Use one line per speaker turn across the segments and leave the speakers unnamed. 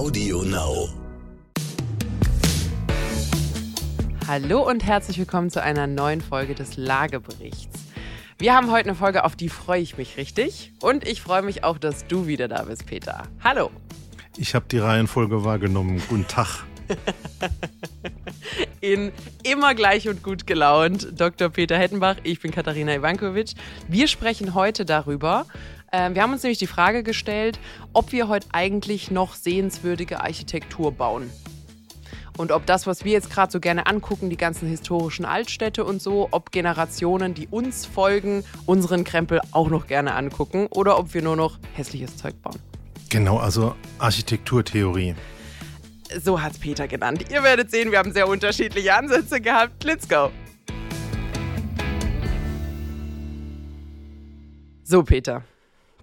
Audio Now.
Hallo und herzlich willkommen zu einer neuen Folge des Lageberichts. Wir haben heute eine Folge, auf die freue ich mich richtig. Und ich freue mich auch, dass du wieder da bist, Peter. Hallo.
Ich habe die Reihenfolge wahrgenommen. Guten Tag.
In immer gleich und gut gelaunt, Dr. Peter Hettenbach. Ich bin Katharina Ivankovic. Wir sprechen heute darüber. Äh, wir haben uns nämlich die Frage gestellt, ob wir heute eigentlich noch sehenswürdige Architektur bauen. Und ob das, was wir jetzt gerade so gerne angucken, die ganzen historischen Altstädte und so, ob Generationen, die uns folgen, unseren Krempel auch noch gerne angucken oder ob wir nur noch hässliches Zeug bauen.
Genau, also Architekturtheorie.
So hat es Peter genannt. Ihr werdet sehen, wir haben sehr unterschiedliche Ansätze gehabt. Let's go. So, Peter.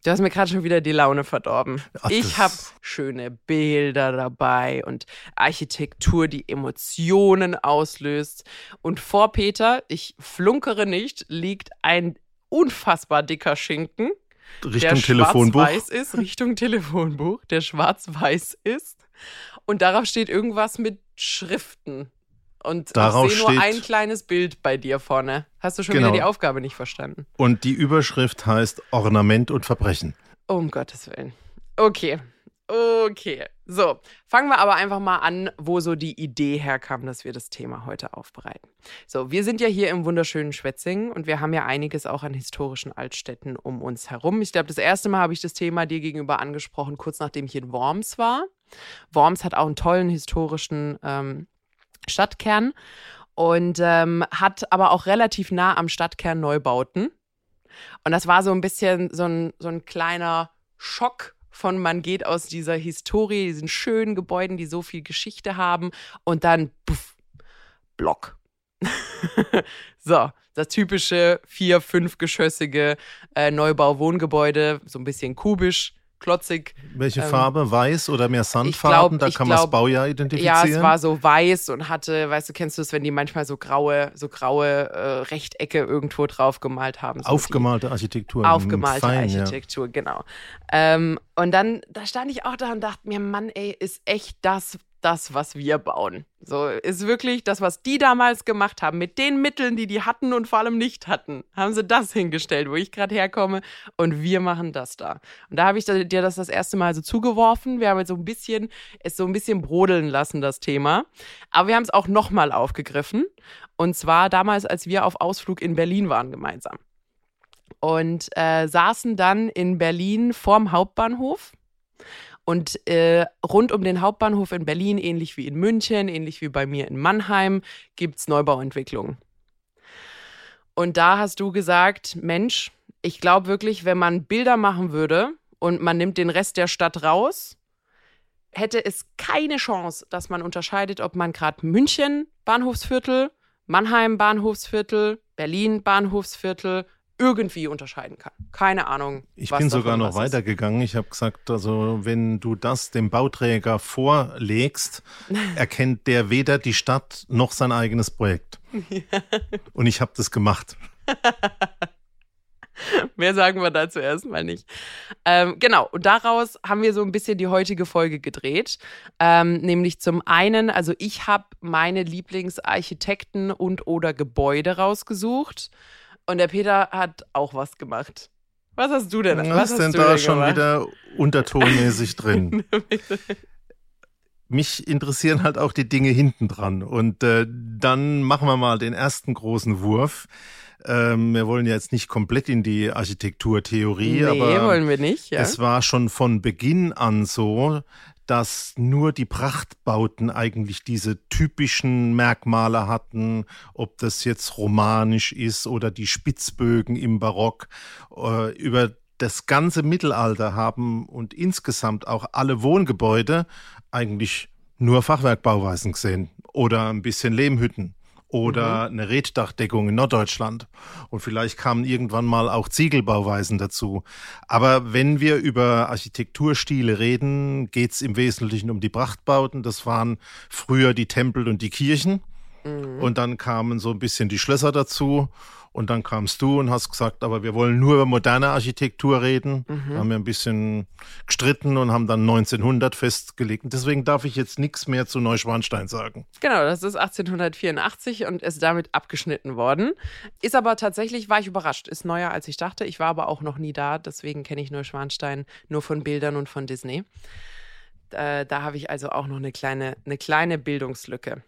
Du hast mir gerade schon wieder die Laune verdorben.
Ach,
ich habe schöne Bilder dabei und Architektur, die Emotionen auslöst. Und vor Peter, ich flunkere nicht, liegt ein unfassbar dicker Schinken.
Richtung
der
Telefonbuch.
schwarz-weiß ist, Richtung Telefonbuch, der schwarz-weiß ist. Und darauf steht irgendwas mit Schriften. Und
Darauf
ich sehe nur ein kleines Bild bei dir vorne. Hast du schon
Genau.
wieder die Aufgabe nicht verstanden?
Und die Überschrift heißt Ornament und Verbrechen.
Um Gottes Willen. Okay. Okay. So, fangen wir aber einfach mal an, wo so die Idee herkam, dass wir das Thema heute aufbereiten. So, wir sind ja hier im wunderschönen Schwetzingen und wir haben ja einiges auch an historischen Altstädten um uns herum. Ich glaube, das erste Mal habe ich das Thema dir gegenüber angesprochen, kurz nachdem ich in Worms war. Worms hat auch einen tollen historischen ähm, Stadtkern und ähm, hat aber auch relativ nah am Stadtkern Neubauten. Und das war so ein bisschen so ein, so ein kleiner Schock von man geht aus dieser Historie, diesen schönen Gebäuden, die so viel Geschichte haben und dann puff, Block. so, das typische vier-, fünfgeschossige äh, Neubau-Wohngebäude, so ein bisschen kubisch, klotzig.
Welche
Ähm,
Farbe? Weiß oder mehr Sandfarben?
glaub-
da kann man das
glaub-
Baujahr
Ja,
identifizieren.
es war so weiß und hatte, weißt du, kennst du es, wenn die manchmal so graue, so graue äh, Rechtecke irgendwo drauf gemalt haben? So
Aufgemalte Architektur.
Aufgemalte
Fein, ja.
Architektur, genau. Ähm, und dann, da stand ich auch da und dachte mir, Mann, ey, ist echt das, das, was wir bauen. So, ist wirklich das, was die damals gemacht haben, mit den Mitteln, die die hatten und vor allem nicht hatten, haben sie das hingestellt, wo ich gerade herkomme und wir machen das da. Und da habe ich dir das das erste Mal so zugeworfen. Wir haben jetzt so ein bisschen, es so ein bisschen brodeln lassen, das Thema. Aber wir haben es auch nochmal aufgegriffen. Und zwar damals, als wir auf Ausflug in Berlin waren gemeinsam und äh, saßen dann in Berlin vorm Hauptbahnhof. Und äh, rund um den Hauptbahnhof in Berlin, ähnlich wie in München, ähnlich wie bei mir in Mannheim, gibt es Neubauentwicklungen. Und da hast du gesagt, Mensch, ich glaube wirklich, wenn man Bilder machen würde und man nimmt den Rest der Stadt raus, hätte es keine Chance, dass man unterscheidet, ob man gerade München Bahnhofsviertel, Mannheim Bahnhofsviertel, Berlin Bahnhofsviertel irgendwie unterscheiden kann. Keine Ahnung.
Ich bin sogar noch weitergegangen. Ich habe gesagt, also wenn du das dem Bauträger vorlegst, erkennt der weder die Stadt noch sein eigenes Projekt. Und ich habe das gemacht.
Mehr sagen wir dazu erstmal nicht. Ähm, genau, und daraus haben wir so ein bisschen die heutige Folge gedreht. Ähm, nämlich zum einen, also ich habe meine Lieblingsarchitekten und oder Gebäude rausgesucht. Und der Peter hat auch was gemacht. Was hast du denn?
Was,
was
ist
hast
denn
du
da schon
gemacht?
wieder untertonmäßig drin? Mich interessieren halt auch die Dinge hinten dran. Und äh, dann machen wir mal den ersten großen Wurf. Ähm, wir wollen ja jetzt nicht komplett in die Architekturtheorie,
nee,
aber
wollen wir nicht. Ja?
es war schon von Beginn an so, dass nur die Prachtbauten eigentlich diese typischen Merkmale hatten, ob das jetzt romanisch ist oder die Spitzbögen im Barock. Äh, über das ganze Mittelalter haben und insgesamt auch alle Wohngebäude eigentlich nur Fachwerkbauweisen gesehen oder ein bisschen Lehmhütten oder eine Reddachddeckung in Norddeutschland. Und vielleicht kamen irgendwann mal auch Ziegelbauweisen dazu. Aber wenn wir über Architekturstile reden, geht es im Wesentlichen um die Prachtbauten. Das waren früher die Tempel und die Kirchen. Mhm. Und dann kamen so ein bisschen die Schlösser dazu. Und dann kamst du und hast gesagt, aber wir wollen nur über moderne Architektur reden. Mhm. Da haben wir ein bisschen gestritten und haben dann 1900 festgelegt. Und deswegen darf ich jetzt nichts mehr zu Neuschwanstein sagen.
Genau, das ist 1884 und ist damit abgeschnitten worden. Ist aber tatsächlich, war ich überrascht, ist neuer als ich dachte. Ich war aber auch noch nie da, deswegen kenne ich Neuschwanstein nur von Bildern und von Disney. Äh, da habe ich also auch noch eine kleine, eine kleine Bildungslücke.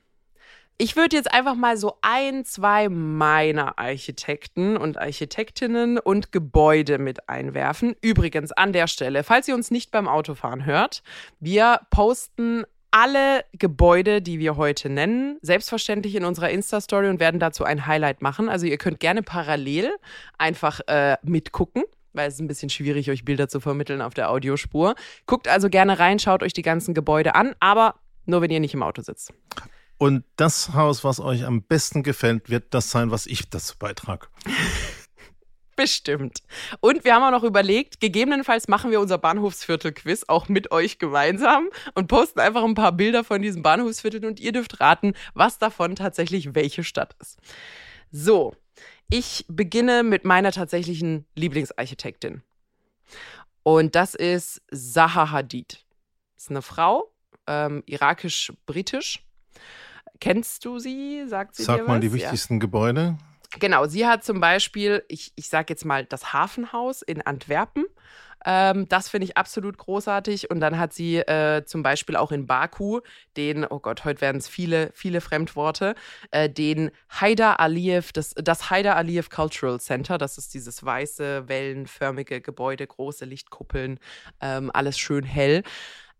Ich würde jetzt einfach mal so ein, zwei meiner Architekten und Architektinnen und Gebäude mit einwerfen. Übrigens an der Stelle, falls ihr uns nicht beim Autofahren hört, wir posten alle Gebäude, die wir heute nennen, selbstverständlich in unserer Insta-Story und werden dazu ein Highlight machen. Also ihr könnt gerne parallel einfach äh, mitgucken weil es ist ein bisschen schwierig, euch Bilder zu vermitteln auf der Audiospur. Guckt also gerne rein, schaut euch die ganzen Gebäude an, aber nur wenn ihr nicht im Auto sitzt.
Und das Haus, was euch am besten gefällt, wird das sein, was ich dazu beitrage.
Bestimmt. Und wir haben auch noch überlegt, gegebenenfalls machen wir unser Bahnhofsviertel-Quiz auch mit euch gemeinsam und posten einfach ein paar Bilder von diesem Bahnhofsviertel und ihr dürft raten, was davon tatsächlich welche Stadt ist. So, ich beginne mit meiner tatsächlichen Lieblingsarchitektin. Und das ist Zaha Hadid. Das ist eine Frau, ähm, irakisch-britisch Kennst du sie? Sagt sie
Sag mal
was?
die wichtigsten ja. Gebäude.
Genau, sie hat zum Beispiel, ich, ich sage jetzt mal, das Hafenhaus in Antwerpen. Ähm, das finde ich absolut großartig. Und dann hat sie äh, zum Beispiel auch in Baku den, oh Gott, heute werden es viele, viele Fremdworte, äh, den Haidar Aliyev, das, das Haidar Aliyev Cultural Center. Das ist dieses weiße, wellenförmige Gebäude, große Lichtkuppeln, ähm, alles schön hell.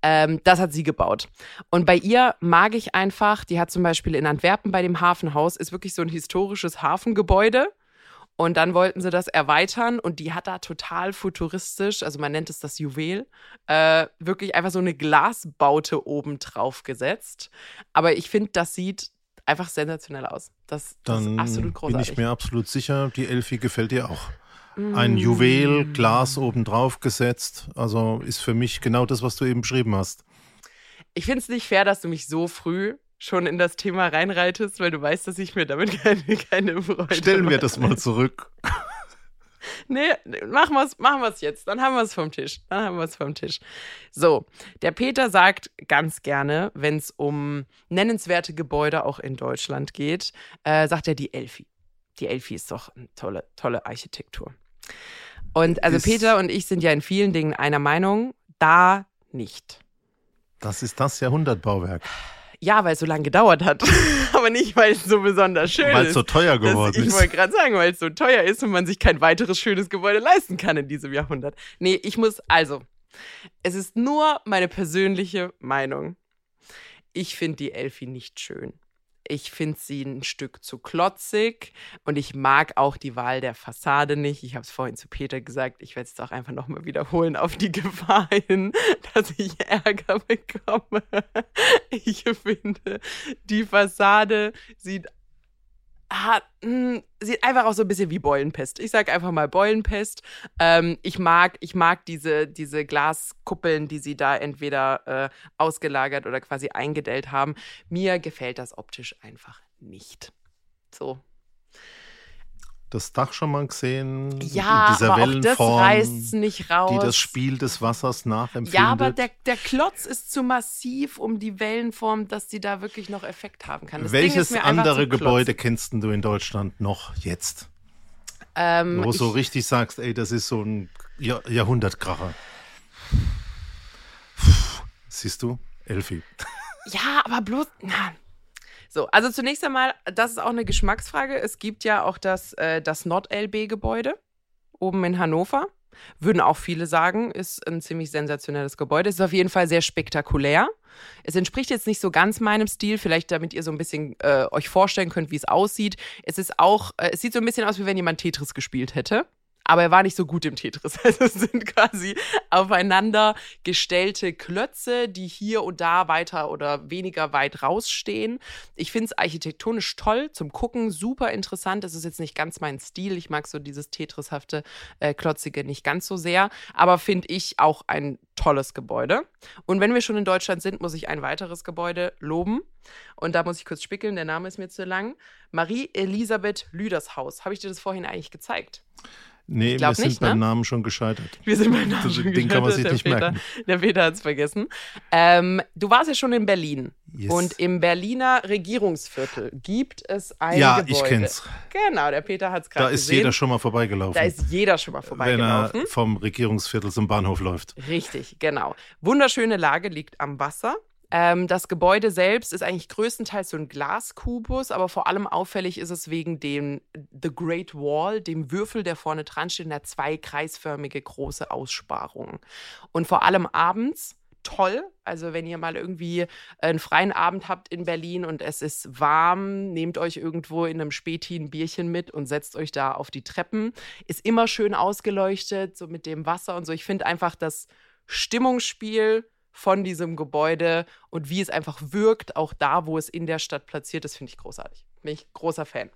Ähm, das hat sie gebaut. Und bei ihr mag ich einfach, die hat zum Beispiel in Antwerpen bei dem Hafenhaus, ist wirklich so ein historisches Hafengebäude. Und dann wollten sie das erweitern und die hat da total futuristisch, also man nennt es das Juwel, äh, wirklich einfach so eine Glasbaute oben drauf gesetzt. Aber ich finde, das sieht einfach sensationell aus. Das, das ist absolut großartig.
Bin ich mir absolut sicher, die Elfi gefällt dir auch ein Juwel, Glas obendrauf gesetzt. Also ist für mich genau das, was du eben beschrieben hast.
Ich finde es nicht fair, dass du mich so früh schon in das Thema reinreitest, weil du weißt, dass ich mir damit keine, keine Freude
Stellen wir das mal zurück.
nee, machen wir es machen wir's jetzt. Dann haben wir es vom Tisch. Dann haben wir es vom Tisch. So, der Peter sagt ganz gerne, wenn es um nennenswerte Gebäude auch in Deutschland geht, äh, sagt er die Elfi. Die Elfi ist doch eine tolle, tolle Architektur. Und also ist, Peter und ich sind ja in vielen Dingen einer Meinung, da nicht.
Das ist das Jahrhundertbauwerk.
Ja, weil es so lange gedauert hat. Aber nicht, weil es so besonders schön ist.
Weil es so teuer geworden
das,
ist.
Ich wollte gerade sagen, weil es so teuer ist und man sich kein weiteres schönes Gebäude leisten kann in diesem Jahrhundert. Nee, ich muss, also, es ist nur meine persönliche Meinung. Ich finde die Elfi nicht schön. Ich finde sie ein Stück zu klotzig und ich mag auch die Wahl der Fassade nicht. Ich habe es vorhin zu Peter gesagt, ich werde es auch einfach nochmal wiederholen auf die Gefahr hin, dass ich Ärger bekomme. Ich finde, die Fassade sieht hat, hm, sieht einfach auch so ein bisschen wie Beulenpest. Ich sag einfach mal Beulenpest. Ähm, ich mag, ich mag diese, diese Glaskuppeln, die sie da entweder äh, ausgelagert oder quasi eingedellt haben. Mir gefällt das optisch einfach nicht. So,
das Dach schon mal gesehen?
Ja,
dieser
aber
Wellenform,
auch das reißt nicht raus.
Die das Spiel des Wassers nachempfindet.
Ja, aber der, der Klotz ist zu massiv um die Wellenform, dass sie da wirklich noch Effekt haben kann. Das
Welches andere Gebäude kennst du in Deutschland noch jetzt? Ähm, Wo du so richtig sagst, ey, das ist so ein Jahr Jahrhundertkracher. Siehst du? Elfi.
Ja, aber bloß, na, so, also zunächst einmal, das ist auch eine Geschmacksfrage. Es gibt ja auch das, äh, das Nord-LB-Gebäude oben in Hannover. Würden auch viele sagen, ist ein ziemlich sensationelles Gebäude. Ist auf jeden Fall sehr spektakulär. Es entspricht jetzt nicht so ganz meinem Stil, vielleicht damit ihr so ein bisschen äh, euch vorstellen könnt, wie es aussieht. Es ist auch, äh, es sieht so ein bisschen aus, wie wenn jemand Tetris gespielt hätte aber er war nicht so gut im Tetris. Also es sind quasi aufeinander gestellte Klötze, die hier und da weiter oder weniger weit rausstehen. Ich finde es architektonisch toll zum Gucken, super interessant. Es ist jetzt nicht ganz mein Stil. Ich mag so dieses Tetrishafte, äh, klotzige nicht ganz so sehr, aber finde ich auch ein tolles Gebäude. Und wenn wir schon in Deutschland sind, muss ich ein weiteres Gebäude loben. Und da muss ich kurz spickeln, der Name ist mir zu lang. Marie-Elisabeth Lüdershaus. Habe ich dir das vorhin eigentlich gezeigt?
Nee, wir sind nicht, beim ne? Namen schon gescheitert.
Wir sind beim Namen schon
Den
gescheitert.
kann man sich
der
nicht
Peter,
merken.
Der Peter hat es vergessen. Ähm, du warst ja schon in Berlin.
Yes.
Und im Berliner Regierungsviertel gibt es ein
Ja,
Gebäude.
ich kenn's.
Genau, der Peter hat es
Da
gerade
ist
gesehen.
jeder schon mal vorbeigelaufen.
da ist jeder schon mal
wenn
vorbeigelaufen.
er vom Regierungsviertel zum Bahnhof läuft.
Richtig, genau. Wunderschöne Lage liegt am Wasser. Ähm, das Gebäude selbst ist eigentlich größtenteils so ein Glaskubus, aber vor allem auffällig ist es wegen dem The Great Wall, dem Würfel, der vorne dran steht, der zwei kreisförmige große Aussparungen. Und vor allem abends toll. Also wenn ihr mal irgendwie einen freien Abend habt in Berlin und es ist warm, nehmt euch irgendwo in einem Späti ein Bierchen mit und setzt euch da auf die Treppen. Ist immer schön ausgeleuchtet, so mit dem Wasser und so. Ich finde einfach das Stimmungsspiel von diesem Gebäude und wie es einfach wirkt, auch da, wo es in der Stadt platziert ist, finde ich großartig. Bin ich großer Fan.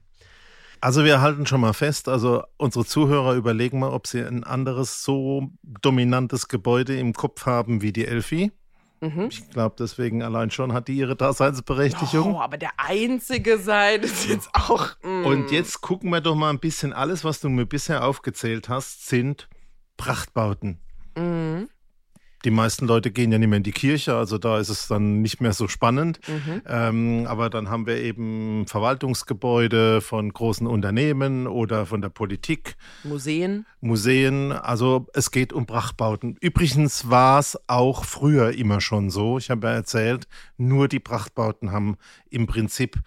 Also wir halten schon mal fest, also unsere Zuhörer überlegen mal, ob sie ein anderes so dominantes Gebäude im Kopf haben wie die Elfi.
Mhm.
Ich glaube, deswegen allein schon hat die ihre Daseinsberechtigung.
Oh, aber der einzige sein ist jetzt auch. mm.
Und jetzt gucken wir doch mal ein bisschen, alles, was du mir bisher aufgezählt hast, sind Prachtbauten.
Mhm.
Die meisten Leute gehen ja nicht mehr in die Kirche, also da ist es dann nicht mehr so spannend.
Mhm.
Ähm, aber dann haben wir eben Verwaltungsgebäude von großen Unternehmen oder von der Politik,
Museen.
Museen. Also es geht um Prachtbauten. Übrigens war es auch früher immer schon so. Ich habe ja erzählt, nur die Prachtbauten haben im Prinzip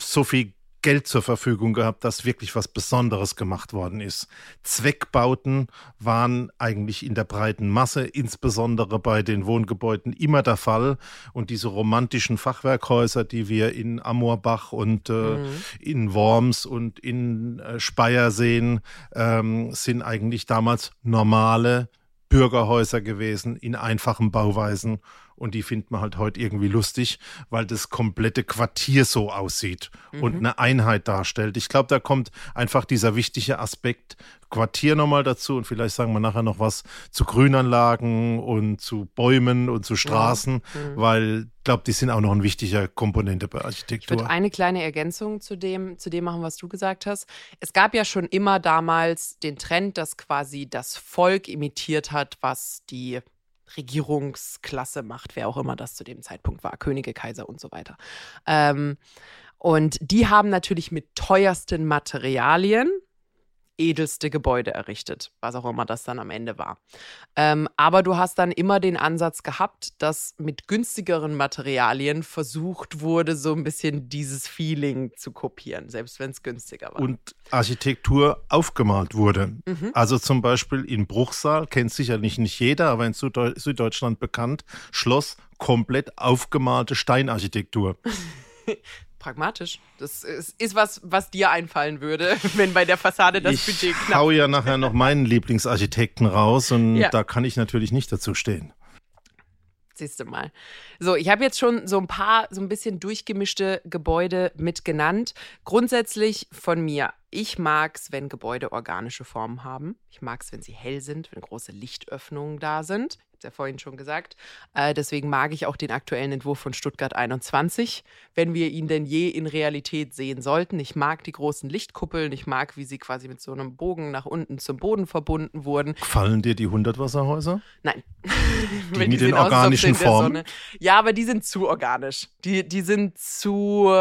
so viel Geld zur Verfügung gehabt, dass wirklich was Besonderes gemacht worden ist. Zweckbauten waren eigentlich in der breiten Masse, insbesondere bei den Wohngebäuden, immer der Fall. Und diese romantischen Fachwerkhäuser, die wir in Amorbach und äh, in Worms und in äh, Speyer sehen, ähm, sind eigentlich damals normale Bürgerhäuser gewesen in einfachen Bauweisen. Und die findet man halt heute irgendwie lustig, weil das komplette Quartier so aussieht und eine Einheit darstellt. Ich glaube, da kommt einfach dieser wichtige Aspekt Quartier nochmal dazu und vielleicht sagen wir nachher noch was zu Grünanlagen und zu Bäumen und zu Straßen, weil ich glaube, die sind auch noch ein wichtiger Komponente bei
Ich würde
Architektur.
eine kleine Ergänzung zu dem, zu dem machen, was du gesagt hast. Es gab ja schon immer damals den Trend, dass quasi das Volk imitiert hat, was die Regierungsklasse macht, wer auch immer das zu dem Zeitpunkt war, Könige, Kaiser und so weiter. Ähm, und die haben natürlich mit teuersten Materialien edelste Gebäude errichtet, was auch immer das dann am Ende war. Ähm, aber du hast dann immer den Ansatz gehabt, dass mit günstigeren Materialien versucht wurde, so ein bisschen dieses Feeling zu kopieren, selbst wenn es günstiger war.
und Architektur aufgemalt wurde.
Mhm.
Also zum Beispiel in Bruchsal, kennt sicherlich nicht jeder, aber in Süddeu Süddeutschland bekannt, Schloss komplett aufgemalte Steinarchitektur.
Pragmatisch. Das ist, ist was, was dir einfallen würde, wenn bei der Fassade das
ich
Budget knapp
hau ja nachher noch meinen Lieblingsarchitekten raus und
Ja.
da kann ich natürlich nicht dazu stehen.
Siehst du mal. So, ich habe jetzt schon so ein paar, so ein bisschen durchgemischte Gebäude mitgenannt. Grundsätzlich von mir. Ich mag es, wenn Gebäude organische Formen haben. Ich mag es, wenn sie hell sind, wenn große Lichtöffnungen da sind. Ja vorhin schon gesagt. Äh, deswegen mag ich auch den aktuellen Entwurf von Stuttgart 21, wenn wir ihn denn je in Realität sehen sollten. Ich mag die großen Lichtkuppeln. Ich mag, wie sie quasi mit so einem Bogen nach unten zum Boden verbunden wurden.
Gefallen dir die Hundertwasserhäuser?
Nein.
Die
Wenn
mit den organischen
in der
Formen?
Ja, aber die sind zu organisch. Die, die sind zu,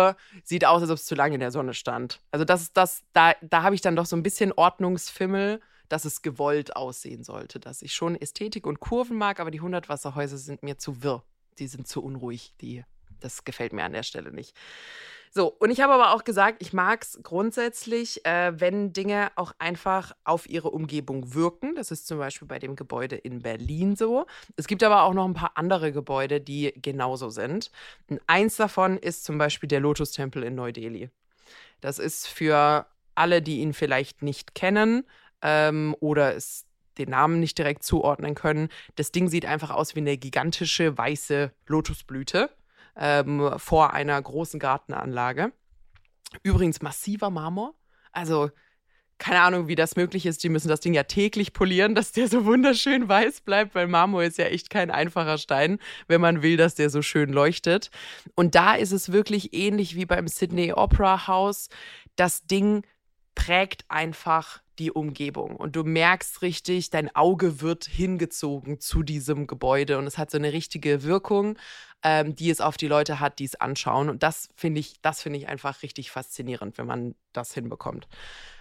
sieht aus, als ob es zu lange in der Sonne stand. Also das ist das, da, da habe ich dann doch so ein bisschen Ordnungsfimmel, dass es gewollt aussehen sollte. Dass ich schon Ästhetik und Kurven mag, aber die Hundertwasserhäuser sind mir zu wirr. Die sind zu unruhig. Die, das gefällt mir an der Stelle nicht. So, und ich habe aber auch gesagt, ich mag es grundsätzlich, äh, wenn Dinge auch einfach auf ihre Umgebung wirken. Das ist zum Beispiel bei dem Gebäude in Berlin so. Es gibt aber auch noch ein paar andere Gebäude, die genauso sind. Und eins davon ist zum Beispiel der Lotus-Tempel in Neu-Delhi. Das ist für alle, die ihn vielleicht nicht kennen, ähm, oder es den Namen nicht direkt zuordnen können. Das Ding sieht einfach aus wie eine gigantische weiße Lotusblüte ähm, vor einer großen Gartenanlage. Übrigens massiver Marmor. Also keine Ahnung, wie das möglich ist. Die müssen das Ding ja täglich polieren, dass der so wunderschön weiß bleibt, weil Marmor ist ja echt kein einfacher Stein, wenn man will, dass der so schön leuchtet. Und da ist es wirklich ähnlich wie beim Sydney Opera House. Das Ding prägt einfach die Umgebung und du merkst richtig, dein Auge wird hingezogen zu diesem Gebäude und es hat so eine richtige Wirkung, ähm, die es auf die Leute hat, die es anschauen und das finde ich, das finde ich einfach richtig faszinierend, wenn man das hinbekommt.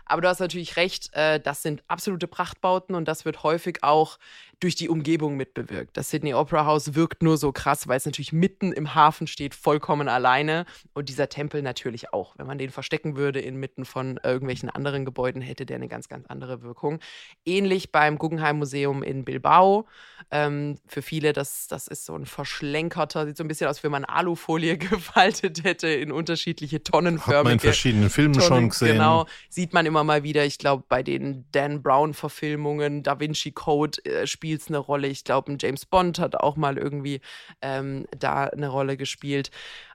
Aber du hast natürlich recht, äh, das sind absolute Prachtbauten und das wird häufig auch durch die Umgebung mitbewirkt. Das Sydney Opera House wirkt nur so krass, weil es natürlich mitten im Hafen steht, vollkommen alleine. Und dieser Tempel natürlich auch. Wenn man den verstecken würde inmitten von irgendwelchen anderen Gebäuden, hätte der eine ganz, ganz andere Wirkung. Ähnlich beim Guggenheim Museum in Bilbao. Ähm, für viele, das, das ist so ein verschlenkerter, sieht so ein bisschen aus, wie man Alufolie gefaltet hätte in unterschiedliche Tonnenförmige. Hat man in
verschiedenen Filmen Tonnen, schon gesehen.
Genau, sieht man immer mal wieder. Ich glaube, bei den Dan Brown-Verfilmungen, Da Vinci Code äh, spielt spielt es eine Rolle. Ich glaube, ein James Bond hat auch mal irgendwie ähm, da eine Rolle gespielt.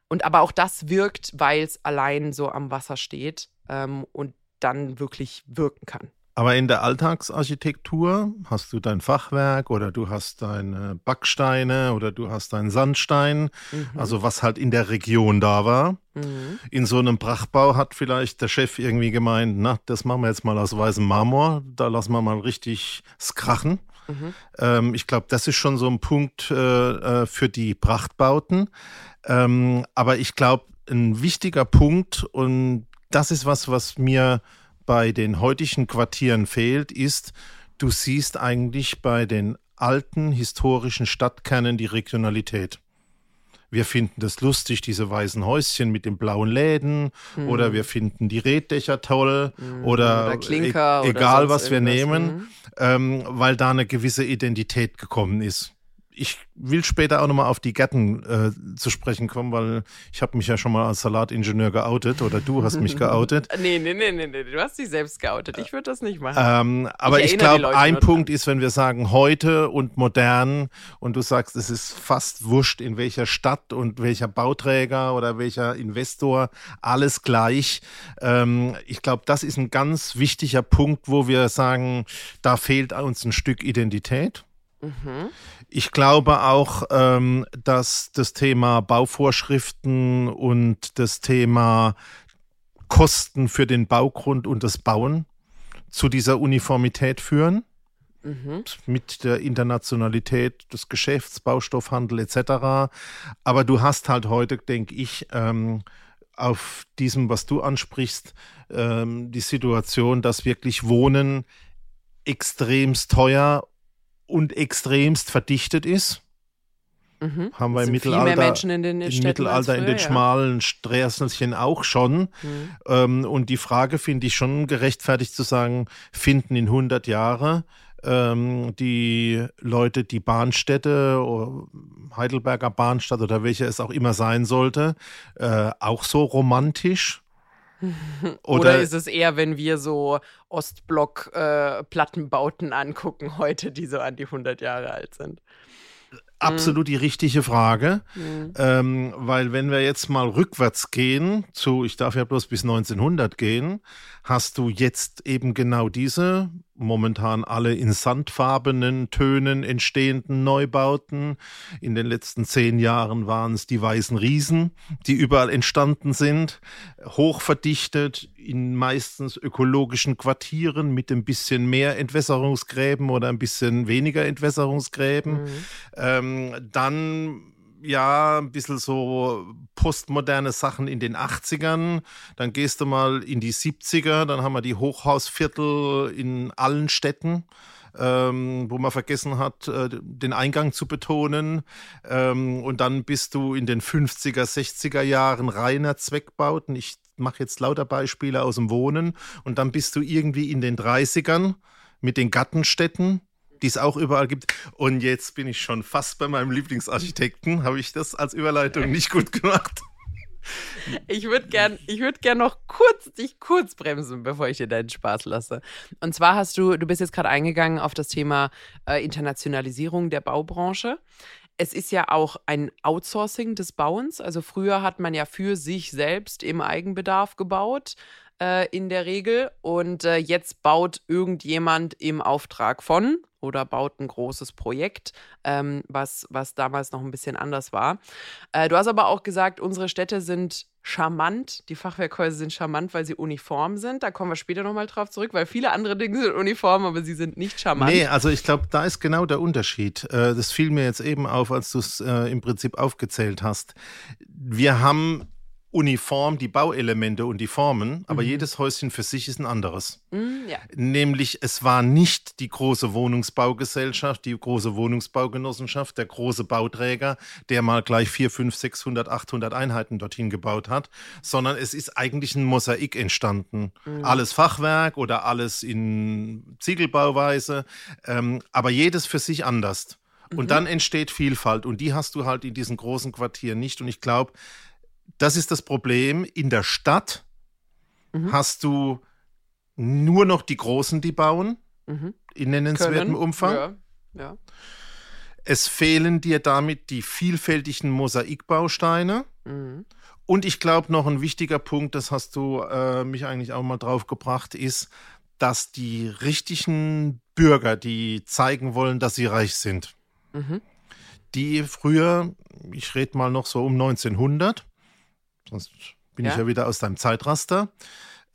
Und aber auch das wirkt, weil es allein so am Wasser steht ähm, und dann wirklich wirken kann.
Aber in der Alltagsarchitektur hast du dein Fachwerk oder du hast deine Backsteine oder du hast deinen Sandstein, mhm. also was halt in der Region da war. Mhm. In so einem Prachtbau hat vielleicht der Chef irgendwie gemeint, na, das machen wir jetzt mal aus weißem Marmor, da lassen wir mal richtig es krachen. Mhm. Ich glaube, das ist schon so ein Punkt äh, äh, für die Prachtbauten. Ähm, aber ich glaube, ein wichtiger Punkt, und das ist was, was mir bei den heutigen Quartieren fehlt, ist, du siehst eigentlich bei den alten historischen Stadtkernen die Regionalität wir finden das lustig, diese weißen Häuschen mit den blauen Läden mhm. oder wir finden die Reddächer toll mhm. oder, oder Klinker e egal oder was wir nehmen, mhm. ähm, weil da eine gewisse Identität gekommen ist ich will später auch nochmal auf die Gärten äh, zu sprechen kommen, weil ich habe mich ja schon mal als Salatingenieur geoutet oder du hast mich geoutet.
nee, nee, nee, nee, nee, du hast dich selbst geoutet. Ich würde das nicht machen.
Ähm, aber ich, ich glaube, ein Punkt dran. ist, wenn wir sagen heute und modern und du sagst, es ist fast wurscht, in welcher Stadt und welcher Bauträger oder welcher Investor, alles gleich. Ähm, ich glaube, das ist ein ganz wichtiger Punkt, wo wir sagen, da fehlt uns ein Stück Identität. Ich glaube auch, ähm, dass das Thema Bauvorschriften und das Thema Kosten für den Baugrund und das Bauen zu dieser Uniformität führen. Mhm. Mit der Internationalität des Geschäfts, Baustoffhandel etc. Aber du hast halt heute, denke ich, ähm, auf diesem, was du ansprichst, ähm, die Situation, dass wirklich Wohnen extremst teuer und extremst verdichtet ist. Mhm. Haben wir im Mittelalter, in den im Mittelalter früher, in den schmalen Sträßelchen auch schon. Mhm. Ähm, und die Frage finde ich schon gerechtfertigt zu sagen, finden in 100 Jahren ähm, die Leute die Bahnstätte, Heidelberger Bahnstadt oder welche es auch immer sein sollte, äh, auch so romantisch?
Oder, Oder, ist es eher, wenn wir so Ostblock-Plattenbauten äh, angucken heute, die so an die 100 Jahre alt sind?
Absolut die richtige Frage, mhm. ähm, weil wenn wir jetzt mal rückwärts gehen zu, ich darf ja bloß bis 1900 gehen, hast du jetzt eben genau diese momentan alle in sandfarbenen Tönen entstehenden Neubauten. In den letzten zehn Jahren waren es die weißen Riesen, die überall entstanden sind, hochverdichtet in meistens ökologischen Quartieren mit ein bisschen mehr Entwässerungsgräben oder ein bisschen weniger Entwässerungsgräben. Mhm. Ähm, dann ja, ein bisschen so postmoderne Sachen in den 80ern. Dann gehst du mal in die 70er, dann haben wir die Hochhausviertel in allen Städten. Ähm, wo man vergessen hat, äh, den Eingang zu betonen. Ähm, und dann bist du in den 50er, 60er Jahren reiner Zweckbauten. Ich mache jetzt lauter Beispiele aus dem Wohnen. Und dann bist du irgendwie in den 30ern mit den Gartenstädten die es auch überall gibt. Und jetzt bin ich schon fast bei meinem Lieblingsarchitekten. Habe ich das als Überleitung nicht gut gemacht?
Ich würde gern, ich würde gern noch kurz dich kurz bremsen, bevor ich dir deinen Spaß lasse. Und zwar hast du, du bist jetzt gerade eingegangen auf das Thema äh, Internationalisierung der Baubranche. Es ist ja auch ein Outsourcing des Bauens. Also früher hat man ja für sich selbst im Eigenbedarf gebaut äh, in der Regel. Und äh, jetzt baut irgendjemand im Auftrag von oder baut ein großes Projekt, ähm, was, was damals noch ein bisschen anders war. Äh, du hast aber auch gesagt, unsere Städte sind charmant. Die Fachwerkhäuser sind charmant, weil sie uniform sind. Da kommen wir später nochmal drauf zurück, weil viele andere Dinge sind uniform, aber sie sind nicht charmant.
Nee, also ich glaube, da ist genau der Unterschied. Äh, das fiel mir jetzt eben auf, als du es äh, im Prinzip aufgezählt hast. Wir haben uniform die Bauelemente und die Formen, aber mhm. jedes Häuschen für sich ist ein anderes.
Mhm, ja.
Nämlich, es war nicht die große Wohnungsbaugesellschaft, die große Wohnungsbaugenossenschaft, der große Bauträger, der mal gleich 4, 5, 600, 800 Einheiten dorthin gebaut hat, sondern es ist eigentlich ein Mosaik entstanden. Mhm. Alles Fachwerk oder alles in Ziegelbauweise, ähm, aber jedes für sich anders. Und mhm. dann entsteht Vielfalt und die hast du halt in diesen großen Quartieren nicht. Und ich glaube, das ist das Problem. In der Stadt mhm. hast du nur noch die Großen, die bauen, mhm. in nennenswertem Können. Umfang.
Ja. ja.
Es fehlen dir damit die vielfältigen Mosaikbausteine. Mhm. Und ich glaube, noch ein wichtiger Punkt, das hast du äh, mich eigentlich auch mal drauf gebracht, ist, dass die richtigen Bürger, die zeigen wollen, dass sie reich sind, mhm. die früher, ich rede mal noch so um 1900, sonst bin ja? ich ja wieder aus deinem Zeitraster,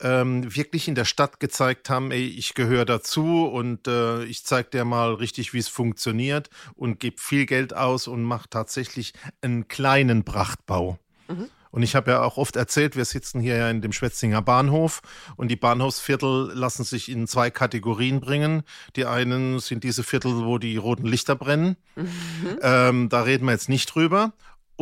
ähm, wirklich in der Stadt gezeigt haben, ey, ich gehöre dazu und äh, ich zeige dir mal richtig, wie es funktioniert und gebe viel Geld aus und mache tatsächlich einen kleinen Prachtbau. Mhm. Und ich habe ja auch oft erzählt, wir sitzen hier ja in dem Schwetzinger Bahnhof und die Bahnhofsviertel lassen sich in zwei Kategorien bringen. Die einen sind diese Viertel, wo die roten Lichter brennen. Mhm. Ähm, da reden wir jetzt nicht drüber.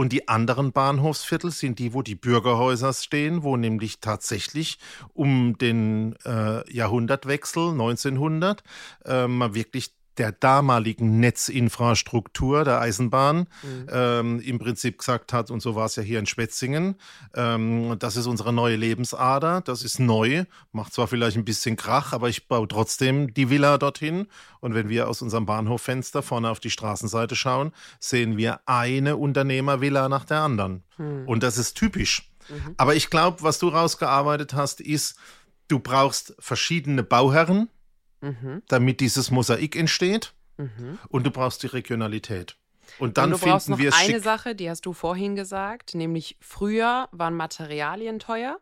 Und die anderen Bahnhofsviertel sind die, wo die Bürgerhäuser stehen, wo nämlich tatsächlich um den äh, Jahrhundertwechsel 1900 äh, man wirklich der damaligen Netzinfrastruktur der Eisenbahn mhm. ähm, im Prinzip gesagt hat, und so war es ja hier in Schwetzingen, ähm, das ist unsere neue Lebensader, das ist neu, macht zwar vielleicht ein bisschen Krach, aber ich baue trotzdem die Villa dorthin. Und wenn wir aus unserem Bahnhoffenster vorne auf die Straßenseite schauen, sehen wir eine Unternehmervilla nach der anderen. Mhm. Und das ist typisch. Mhm. Aber ich glaube, was du rausgearbeitet hast, ist, du brauchst verschiedene Bauherren, mhm. damit dieses Mosaik entsteht. Mhm. Und du brauchst die Regionalität. Und dann und du brauchst noch
eine schick. Sache, die hast du vorhin gesagt, nämlich früher waren Materialien teuer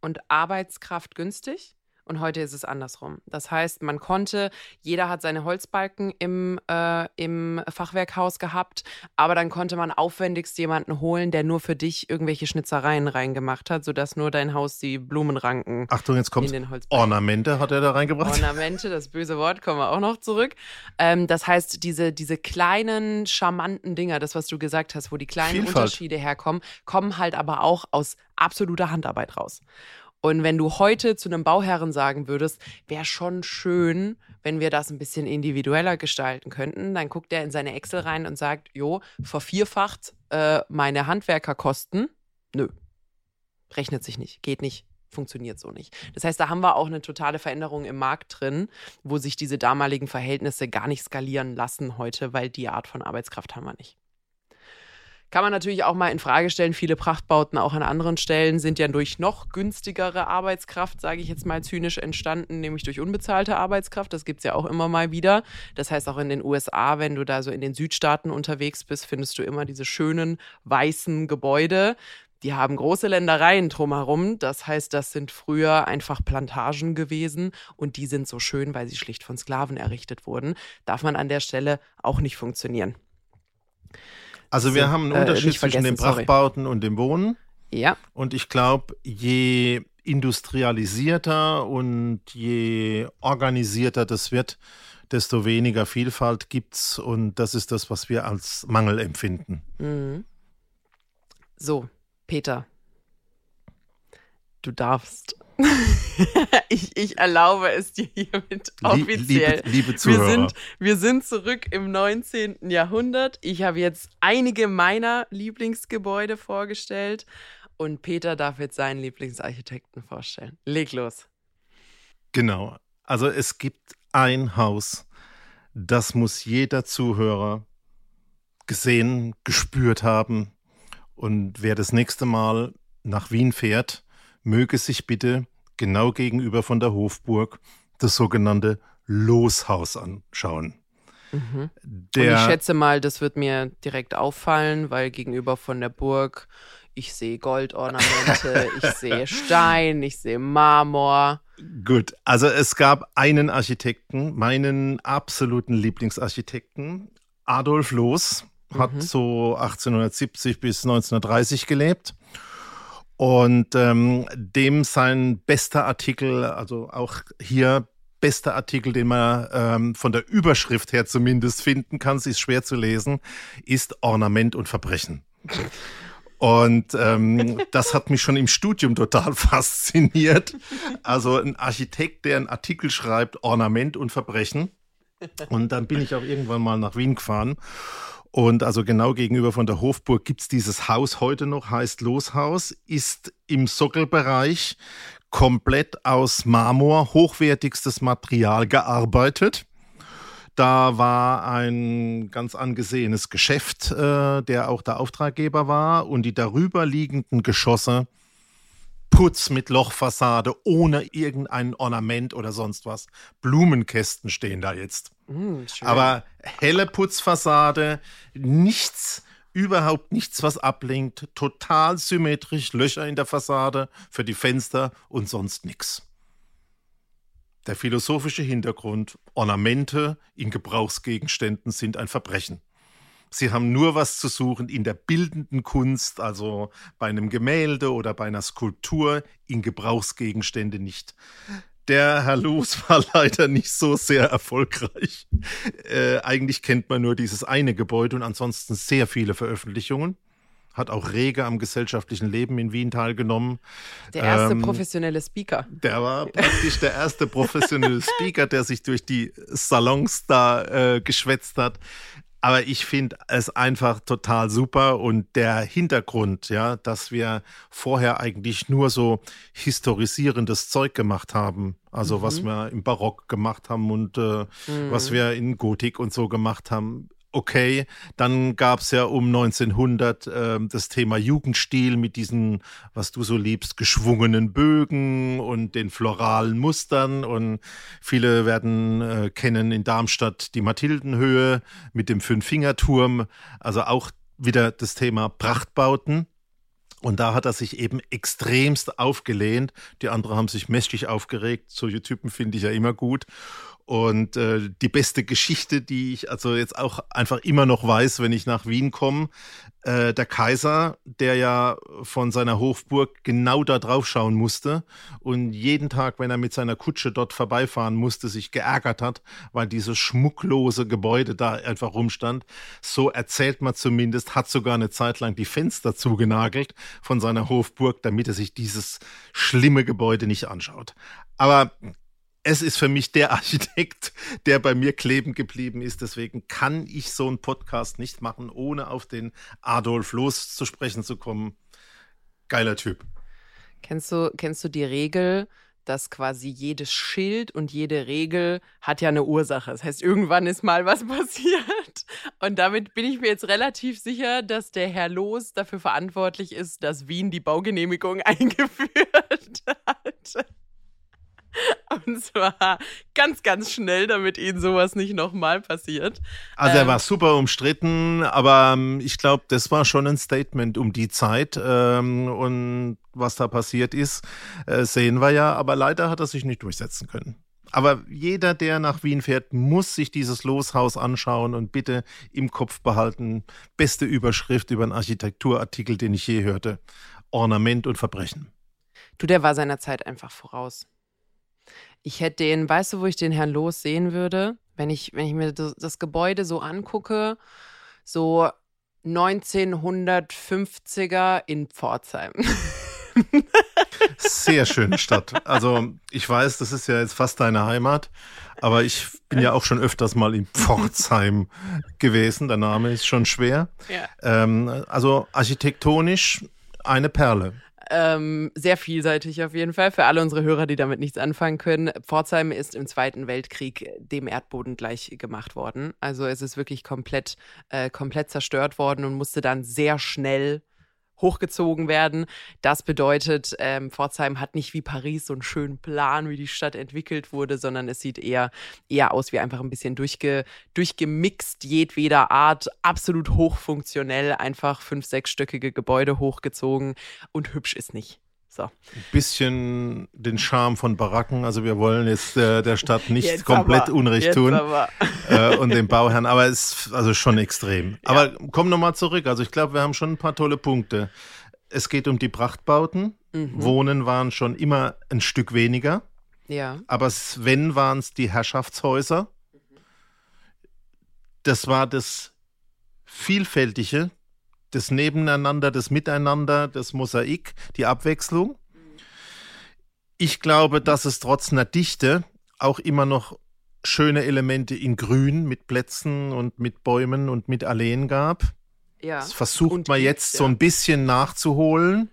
und Arbeitskraft günstig. Und heute ist es andersrum. Das heißt, man konnte, jeder hat seine Holzbalken im, äh, im Fachwerkhaus gehabt, aber dann konnte man aufwendigst jemanden holen, der nur für dich irgendwelche Schnitzereien reingemacht hat, sodass nur dein Haus die Blumenranken
Achtung, jetzt kommt Ornamente hat er da reingebracht.
Ornamente, das böse Wort, kommen wir auch noch zurück. Ähm, das heißt, diese, diese kleinen, charmanten Dinger, das, was du gesagt hast, wo die kleinen Vielfalt. Unterschiede herkommen, kommen halt aber auch aus absoluter Handarbeit raus. Und wenn du heute zu einem Bauherren sagen würdest, wäre schon schön, wenn wir das ein bisschen individueller gestalten könnten, dann guckt er in seine Excel rein und sagt, jo, vervierfacht äh, meine Handwerkerkosten. Nö, rechnet sich nicht, geht nicht, funktioniert so nicht. Das heißt, da haben wir auch eine totale Veränderung im Markt drin, wo sich diese damaligen Verhältnisse gar nicht skalieren lassen heute, weil die Art von Arbeitskraft haben wir nicht. Kann man natürlich auch mal in Frage stellen. Viele Prachtbauten auch an anderen Stellen sind ja durch noch günstigere Arbeitskraft, sage ich jetzt mal zynisch, entstanden, nämlich durch unbezahlte Arbeitskraft. Das gibt es ja auch immer mal wieder. Das heißt, auch in den USA, wenn du da so in den Südstaaten unterwegs bist, findest du immer diese schönen weißen Gebäude. Die haben große Ländereien drumherum. Das heißt, das sind früher einfach Plantagen gewesen und die sind so schön, weil sie schlicht von Sklaven errichtet wurden. Darf man an der Stelle auch nicht funktionieren.
Also wir so, haben einen äh, Unterschied äh, zwischen den Prachtbauten und dem Wohnen.
Ja.
Und ich glaube, je industrialisierter und je organisierter das wird, desto weniger Vielfalt gibt es. Und das ist das, was wir als Mangel empfinden.
Mhm. So, Peter, du darfst. ich, ich erlaube es dir hiermit offiziell.
Liebe, liebe Zuhörer.
Wir sind, wir sind zurück im 19. Jahrhundert. Ich habe jetzt einige meiner Lieblingsgebäude vorgestellt. Und Peter darf jetzt seinen Lieblingsarchitekten vorstellen. Leg los.
Genau. Also es gibt ein Haus, das muss jeder Zuhörer gesehen, gespürt haben. Und wer das nächste Mal nach Wien fährt, möge sich bitte genau gegenüber von der Hofburg das sogenannte Loshaus anschauen.
Mhm. Der, Und ich schätze mal, das wird mir direkt auffallen, weil gegenüber von der Burg ich sehe Goldornamente, ich sehe Stein, ich sehe Marmor.
Gut, also es gab einen Architekten, meinen absoluten Lieblingsarchitekten, Adolf Loos, hat mhm. so 1870 bis 1930 gelebt. Und ähm, dem sein bester Artikel, also auch hier bester Artikel, den man ähm, von der Überschrift her zumindest finden kann, sie ist schwer zu lesen, ist Ornament und Verbrechen. Und ähm, das hat mich schon im Studium total fasziniert. Also ein Architekt, der einen Artikel schreibt, Ornament und Verbrechen. Und dann bin ich auch irgendwann mal nach Wien gefahren. Und also genau gegenüber von der Hofburg gibt es dieses Haus heute noch, heißt Loshaus, ist im Sockelbereich komplett aus Marmor, hochwertigstes Material gearbeitet. Da war ein ganz angesehenes Geschäft, äh, der auch der Auftraggeber war. Und die darüber liegenden Geschosse, Putz mit Lochfassade, ohne irgendein Ornament oder sonst was. Blumenkästen stehen da jetzt. Mm, Aber helle Putzfassade, nichts, überhaupt nichts, was ablenkt. Total symmetrisch, Löcher in der Fassade für die Fenster und sonst nichts. Der philosophische Hintergrund, Ornamente in Gebrauchsgegenständen sind ein Verbrechen. Sie haben nur was zu suchen in der bildenden Kunst, also bei einem Gemälde oder bei einer Skulptur, in Gebrauchsgegenstände nicht. Der Herr Loos war leider nicht so sehr erfolgreich. Äh, eigentlich kennt man nur dieses eine Gebäude und ansonsten sehr viele Veröffentlichungen hat auch rege am gesellschaftlichen Leben in Wien teilgenommen.
Der erste ähm, professionelle Speaker.
Der war praktisch der erste professionelle Speaker, der sich durch die Salons da äh, geschwätzt hat. Aber ich finde es einfach total super und der Hintergrund, ja, dass wir vorher eigentlich nur so historisierendes Zeug gemacht haben, also mhm. was wir im Barock gemacht haben und äh, mhm. was wir in Gotik und so gemacht haben, okay. Dann gab es ja um 1900 äh, das Thema Jugendstil mit diesen, was du so liebst, geschwungenen Bögen und den floralen Mustern. Und viele werden äh, kennen in Darmstadt die Mathildenhöhe mit dem Fünffingerturm. Also auch wieder das Thema Prachtbauten. Und da hat er sich eben extremst aufgelehnt. Die anderen haben sich mächtig aufgeregt. Solche Typen finde ich ja immer gut. Und äh, die beste Geschichte, die ich also jetzt auch einfach immer noch weiß, wenn ich nach Wien komme, äh, der Kaiser, der ja von seiner Hofburg genau da drauf schauen musste und jeden Tag, wenn er mit seiner Kutsche dort vorbeifahren musste, sich geärgert hat, weil dieses schmucklose Gebäude da einfach rumstand. So erzählt man zumindest, hat sogar eine Zeit lang die Fenster zugenagelt von seiner Hofburg, damit er sich dieses schlimme Gebäude nicht anschaut. Aber es ist für mich der Architekt, der bei mir kleben geblieben ist. Deswegen kann ich so einen Podcast nicht machen, ohne auf den Adolf Loos zu sprechen zu kommen. Geiler Typ.
Kennst du, kennst du die Regel, dass quasi jedes Schild und jede Regel hat ja eine Ursache. Das heißt, irgendwann ist mal was passiert. Und damit bin ich mir jetzt relativ sicher, dass der Herr Loos dafür verantwortlich ist, dass Wien die Baugenehmigung eingeführt hat. Und zwar ganz, ganz schnell, damit ihnen sowas nicht nochmal passiert.
Also er ähm, war super umstritten, aber ähm, ich glaube, das war schon ein Statement um die Zeit. Ähm, und was da passiert ist, äh, sehen wir ja. Aber leider hat er sich nicht durchsetzen können. Aber jeder, der nach Wien fährt, muss sich dieses Loshaus anschauen und bitte im Kopf behalten. Beste Überschrift über einen Architekturartikel, den ich je hörte. Ornament und Verbrechen.
Du, der war seiner Zeit einfach voraus. Ich hätte den, weißt du, wo ich den Herrn Los sehen würde? Wenn ich, wenn ich mir das, das Gebäude so angucke, so 1950er in Pforzheim.
Sehr schöne Stadt. Also ich weiß, das ist ja jetzt fast deine Heimat, aber ich bin ja auch schon öfters mal in Pforzheim gewesen. Der Name ist schon schwer. Ja. Ähm, also architektonisch eine Perle.
Ähm, sehr vielseitig auf jeden Fall. Für alle unsere Hörer, die damit nichts anfangen können. Pforzheim ist im Zweiten Weltkrieg dem Erdboden gleich gemacht worden. Also es ist wirklich komplett, äh, komplett zerstört worden und musste dann sehr schnell hochgezogen werden. Das bedeutet, ähm, Pforzheim hat nicht wie Paris so einen schönen Plan, wie die Stadt entwickelt wurde, sondern es sieht eher, eher aus wie einfach ein bisschen durchge, durchgemixt, jedweder Art, absolut hochfunktionell, einfach fünf, sechsstöckige Gebäude hochgezogen und hübsch ist nicht. So. Ein
bisschen den Charme von Baracken. Also wir wollen jetzt äh, der Stadt nicht jetzt komplett aber, Unrecht tun äh, und dem Bauherrn, aber es ist also schon extrem. Ja. Aber komm nochmal zurück. Also ich glaube, wir haben schon ein paar tolle Punkte. Es geht um die Prachtbauten. Mhm. Wohnen waren schon immer ein Stück weniger.
Ja.
Aber wenn waren es die Herrschaftshäuser. Das war das Vielfältige, das Nebeneinander, das Miteinander, das Mosaik, die Abwechslung. Ich glaube, dass es trotz einer Dichte auch immer noch schöne Elemente in Grün mit Plätzen und mit Bäumen und mit Alleen gab. Ja. Das versucht man jetzt ja. so ein bisschen nachzuholen.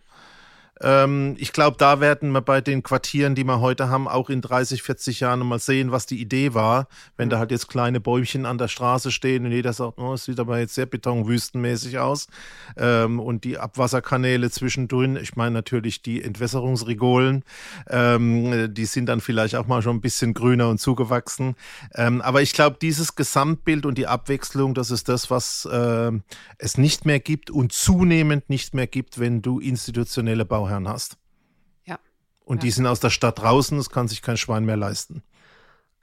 Ähm, ich glaube, da werden wir bei den Quartieren, die wir heute haben, auch in 30, 40 Jahren mal sehen, was die Idee war. Wenn mhm. da halt jetzt kleine Bäumchen an der Straße stehen und jeder sagt, oh, es sieht aber jetzt sehr betonwüstenmäßig aus. Ähm, und die Abwasserkanäle zwischendrin, ich meine natürlich die Entwässerungsrigolen, ähm, die sind dann vielleicht auch mal schon ein bisschen grüner und zugewachsen. Ähm, aber ich glaube, dieses Gesamtbild und die Abwechslung, das ist das, was äh, es nicht mehr gibt und zunehmend nicht mehr gibt, wenn du institutionelle Bau Bauherren hast.
Ja.
Und
ja.
die sind aus der Stadt draußen, das kann sich kein Schwein mehr leisten.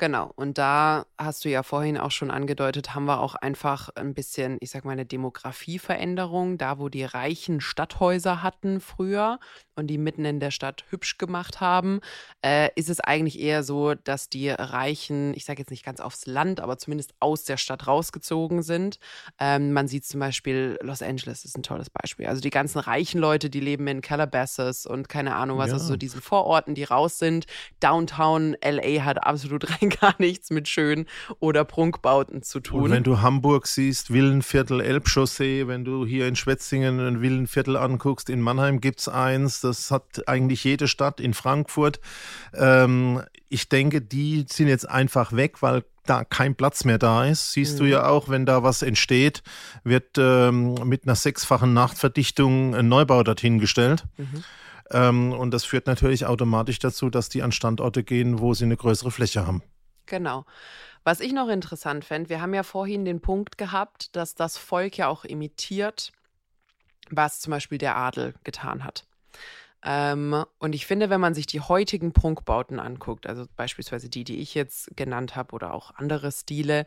Genau, und da hast du ja vorhin auch schon angedeutet, haben wir auch einfach ein bisschen, ich sag mal, eine Demografieveränderung. Da, wo die reichen Stadthäuser hatten früher und die mitten in der Stadt hübsch gemacht haben, äh, ist es eigentlich eher so, dass die Reichen, ich sage jetzt nicht ganz aufs Land, aber zumindest aus der Stadt rausgezogen sind. Ähm, man sieht zum Beispiel, Los Angeles ist ein tolles Beispiel. Also die ganzen reichen Leute, die leben in Calabasas und keine Ahnung was, ja. also so diesen Vororten, die raus sind. Downtown LA hat absolut rein gar nichts mit schön oder Prunkbauten zu tun.
Und wenn du Hamburg siehst, Villenviertel, Elbchaussee, wenn du hier in Schwetzingen ein Villenviertel anguckst, in Mannheim gibt es eins, das hat eigentlich jede Stadt in Frankfurt. Ähm, ich denke, die sind jetzt einfach weg, weil da kein Platz mehr da ist. Siehst mhm. du ja auch, wenn da was entsteht, wird ähm, mit einer sechsfachen Nachtverdichtung ein Neubau dorthin gestellt. Mhm. Ähm, und das führt natürlich automatisch dazu, dass die an Standorte gehen, wo sie eine größere Fläche haben.
Genau. Was ich noch interessant fände, wir haben ja vorhin den Punkt gehabt, dass das Volk ja auch imitiert, was zum Beispiel der Adel getan hat. Ähm, und ich finde, wenn man sich die heutigen Prunkbauten anguckt, also beispielsweise die, die ich jetzt genannt habe oder auch andere Stile,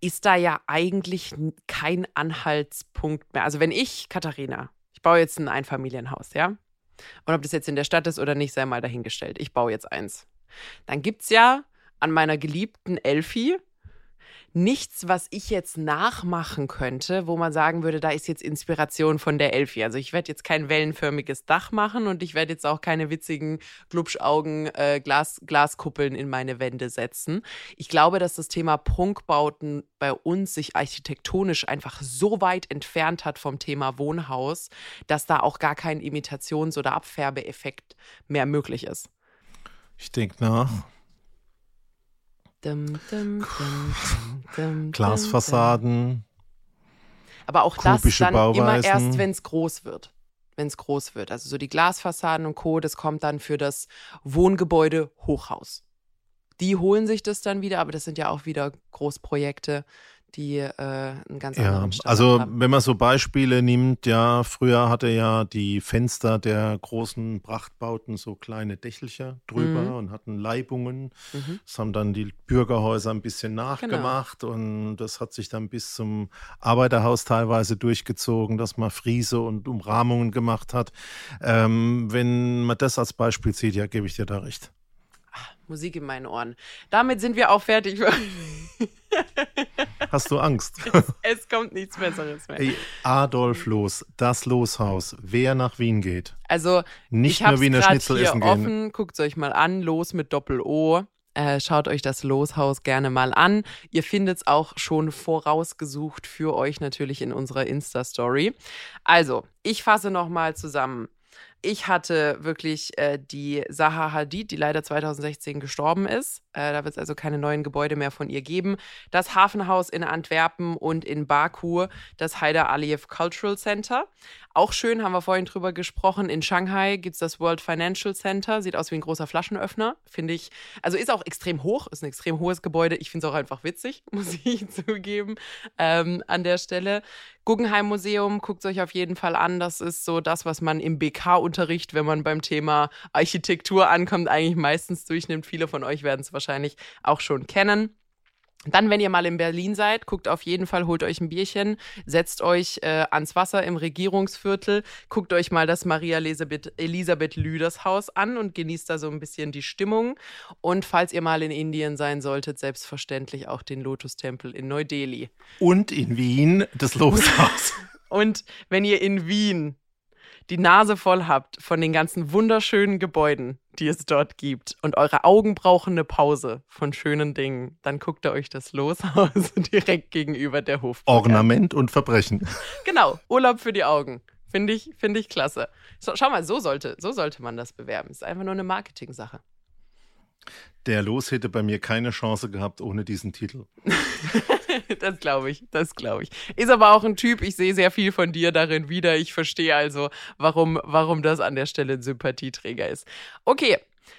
ist da ja eigentlich kein Anhaltspunkt mehr. Also wenn ich, Katharina, ich baue jetzt ein Einfamilienhaus, ja? Und ob das jetzt in der Stadt ist oder nicht, sei mal dahingestellt. Ich baue jetzt eins. Dann gibt es ja an meiner geliebten Elfi nichts, was ich jetzt nachmachen könnte, wo man sagen würde, da ist jetzt Inspiration von der Elfi. Also ich werde jetzt kein wellenförmiges Dach machen und ich werde jetzt auch keine witzigen Glubschaugen äh, Glas, Glaskuppeln in meine Wände setzen. Ich glaube, dass das Thema Prunkbauten bei uns sich architektonisch einfach so weit entfernt hat vom Thema Wohnhaus, dass da auch gar kein Imitations- oder Abfärbeeffekt mehr möglich ist.
Ich denke nach. Dum, dum, dum, Glasfassaden.
Aber auch das dann Bauweisen. immer erst, wenn es groß wird. Wenn es groß wird. Also so die Glasfassaden und Co., das kommt dann für das Wohngebäude Hochhaus. Die holen sich das dann wieder, aber das sind ja auch wieder Großprojekte die äh, einen ganz ja, anderen Standard
Also
haben.
wenn man so Beispiele nimmt, ja, früher hatte ja die Fenster der großen Prachtbauten so kleine Dächelchen drüber mhm. und hatten Leibungen. Mhm. Das haben dann die Bürgerhäuser ein bisschen genau. nachgemacht genau. und das hat sich dann bis zum Arbeiterhaus teilweise durchgezogen, dass man Friese und Umrahmungen gemacht hat. Ähm, wenn man das als Beispiel sieht, ja, gebe ich dir da recht.
Ach, Musik in meinen Ohren. Damit sind wir auch fertig.
Hast du Angst?
Es, es, kommt nichts Besseres mehr. Ey,
Adolf Los, das Loshaus, wer nach Wien geht.
Also,
nicht nur Wiener Schnitzel essen
offen. gehen. Guckt es euch mal an, Los mit Doppel-O. Äh, schaut euch das Loshaus gerne mal an. Ihr findet es auch schon vorausgesucht für euch natürlich in unserer Insta-Story. Also, ich fasse nochmal zusammen. Ich hatte wirklich äh, die Zaha Hadid, die leider 2016 gestorben ist. Äh, da wird es also keine neuen Gebäude mehr von ihr geben. Das Hafenhaus in Antwerpen und in Baku, das Haider Aliyev Cultural Center. Auch schön, haben wir vorhin drüber gesprochen. In Shanghai gibt es das World Financial Center. Sieht aus wie ein großer Flaschenöffner, finde ich. Also ist auch extrem hoch, ist ein extrem hohes Gebäude. Ich finde es auch einfach witzig, muss ich zugeben, ähm, an der Stelle. Guggenheim Museum, guckt euch auf jeden Fall an. Das ist so das, was man im BK-Unterricht, wenn man beim Thema Architektur ankommt, eigentlich meistens durchnimmt. Viele von euch werden es wahrscheinlich auch schon kennen. Dann, wenn ihr mal in Berlin seid, guckt auf jeden Fall, holt euch ein Bierchen, setzt euch äh, ans Wasser im Regierungsviertel, guckt euch mal das Maria Elisabeth, Elisabeth Lüders Haus an und genießt da so ein bisschen die Stimmung. Und falls ihr mal in Indien sein solltet, selbstverständlich auch den Lotus-Tempel in Neu-Delhi.
Und in Wien das Loshaus.
und wenn ihr in Wien die Nase voll habt von den ganzen wunderschönen Gebäuden, die es dort gibt, und eure Augen brauchen eine Pause von schönen Dingen, dann guckt ihr euch das Loshaus direkt gegenüber der Hof.
Ornament und Verbrechen.
Genau, Urlaub für die Augen. Finde ich, finde ich klasse. So, schau mal, so sollte, so sollte man das bewerben. Ist einfach nur eine Marketing-Sache.
Der Los hätte bei mir keine Chance gehabt ohne diesen Titel.
das glaube ich, das glaube ich. Ist aber auch ein Typ, ich sehe sehr viel von dir darin wieder. Ich verstehe also, warum, warum das an der Stelle ein Sympathieträger ist. Okay,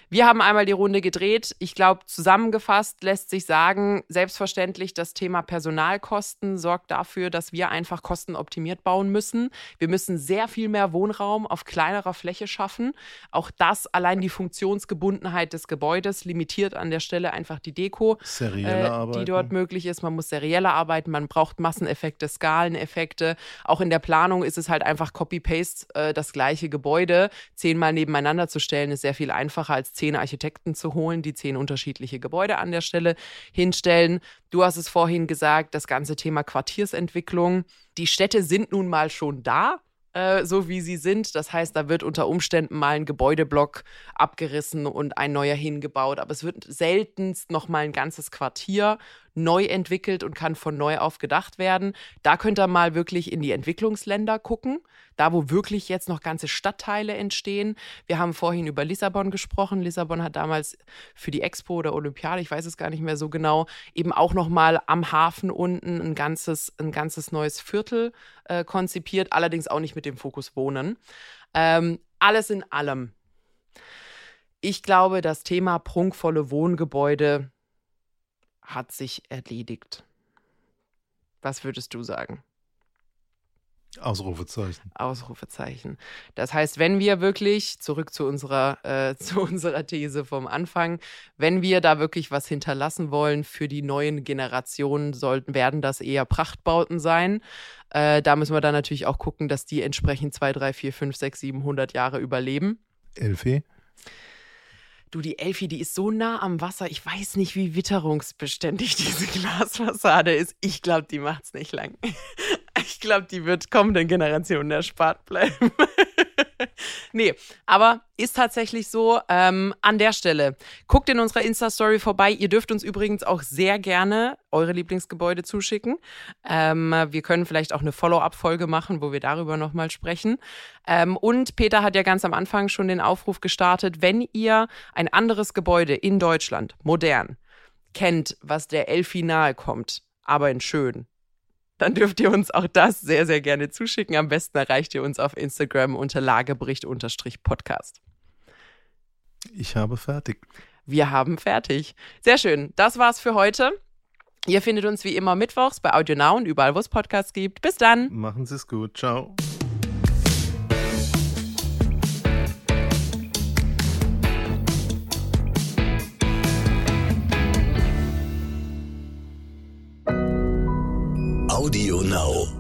wir haben einmal die Runde gedreht. Ich glaube, zusammengefasst lässt sich sagen, selbstverständlich das Thema Personalkosten sorgt dafür, dass wir einfach kostenoptimiert bauen müssen. Wir müssen sehr viel mehr Wohnraum auf kleinerer Fläche schaffen. Auch das, allein die Funktionsgebundenheit des Gebäudes limitiert an der Stelle einfach die Deko, äh, die dort möglich ist. Man muss serieller arbeiten, man braucht Masseneffekte, Skaleneffekte. Auch in der Planung ist es halt einfach Copy-Paste, äh, das gleiche Gebäude zehnmal nebeneinander zu stellen, ist sehr viel einfacher als zehn Architekten zu holen, die zehn unterschiedliche Gebäude an der Stelle hinstellen. Du hast es vorhin gesagt, das ganze Thema Quartiersentwicklung. Die Städte sind nun mal schon da äh, so wie sie sind. Das heißt, da wird unter Umständen mal ein Gebäudeblock abgerissen und ein neuer hingebaut, aber es wird seltenst noch mal ein ganzes Quartier neu entwickelt und kann von neu auf gedacht werden. Da könnt ihr mal wirklich in die Entwicklungsländer gucken, da wo wirklich jetzt noch ganze Stadtteile entstehen. Wir haben vorhin über Lissabon gesprochen. Lissabon hat damals für die Expo oder Olympiade, ich weiß es gar nicht mehr so genau, eben auch noch mal am Hafen unten ein ganzes, ein ganzes neues Viertel äh, konzipiert, allerdings auch nicht mit dem Fokus Wohnen. Ähm, alles in allem. Ich glaube, das Thema prunkvolle Wohngebäude hat sich erledigt. Was würdest du sagen?
Ausrufezeichen.
Ausrufezeichen. Das heißt, wenn wir wirklich, zurück zu unserer, äh, zu unserer These vom Anfang, wenn wir da wirklich was hinterlassen wollen für die neuen Generationen, sollten, werden das eher Prachtbauten sein. Äh, da müssen wir dann natürlich auch gucken, dass die entsprechend 2, 3, 4, 5, 6, 700 Jahre überleben.
Elfie?
Du, die Elfi, die ist so nah am Wasser. Ich weiß nicht, wie witterungsbeständig diese Glasfassade ist. Ich glaube, die macht es nicht lang. Ich glaube, die wird kommenden Generationen erspart bleiben. nee, aber ist tatsächlich so. Ähm, an der Stelle, guckt in unserer Insta-Story vorbei. Ihr dürft uns übrigens auch sehr gerne eure Lieblingsgebäude zuschicken. Ähm, wir können vielleicht auch eine Follow-up-Folge machen, wo wir darüber nochmal sprechen. Ähm, und Peter hat ja ganz am Anfang schon den Aufruf gestartet, wenn ihr ein anderes Gebäude in Deutschland, modern, kennt, was der Elfi nahe kommt, aber in schön, dann dürft ihr uns auch das sehr, sehr gerne zuschicken. Am besten erreicht ihr uns auf Instagram unter Lagebericht-Podcast.
Ich habe fertig.
Wir haben fertig. Sehr schön. Das war's für heute. Ihr findet uns wie immer mittwochs bei AudioNow und überall, wo es Podcasts gibt. Bis dann.
Machen Sie es gut. Ciao. Audio Now.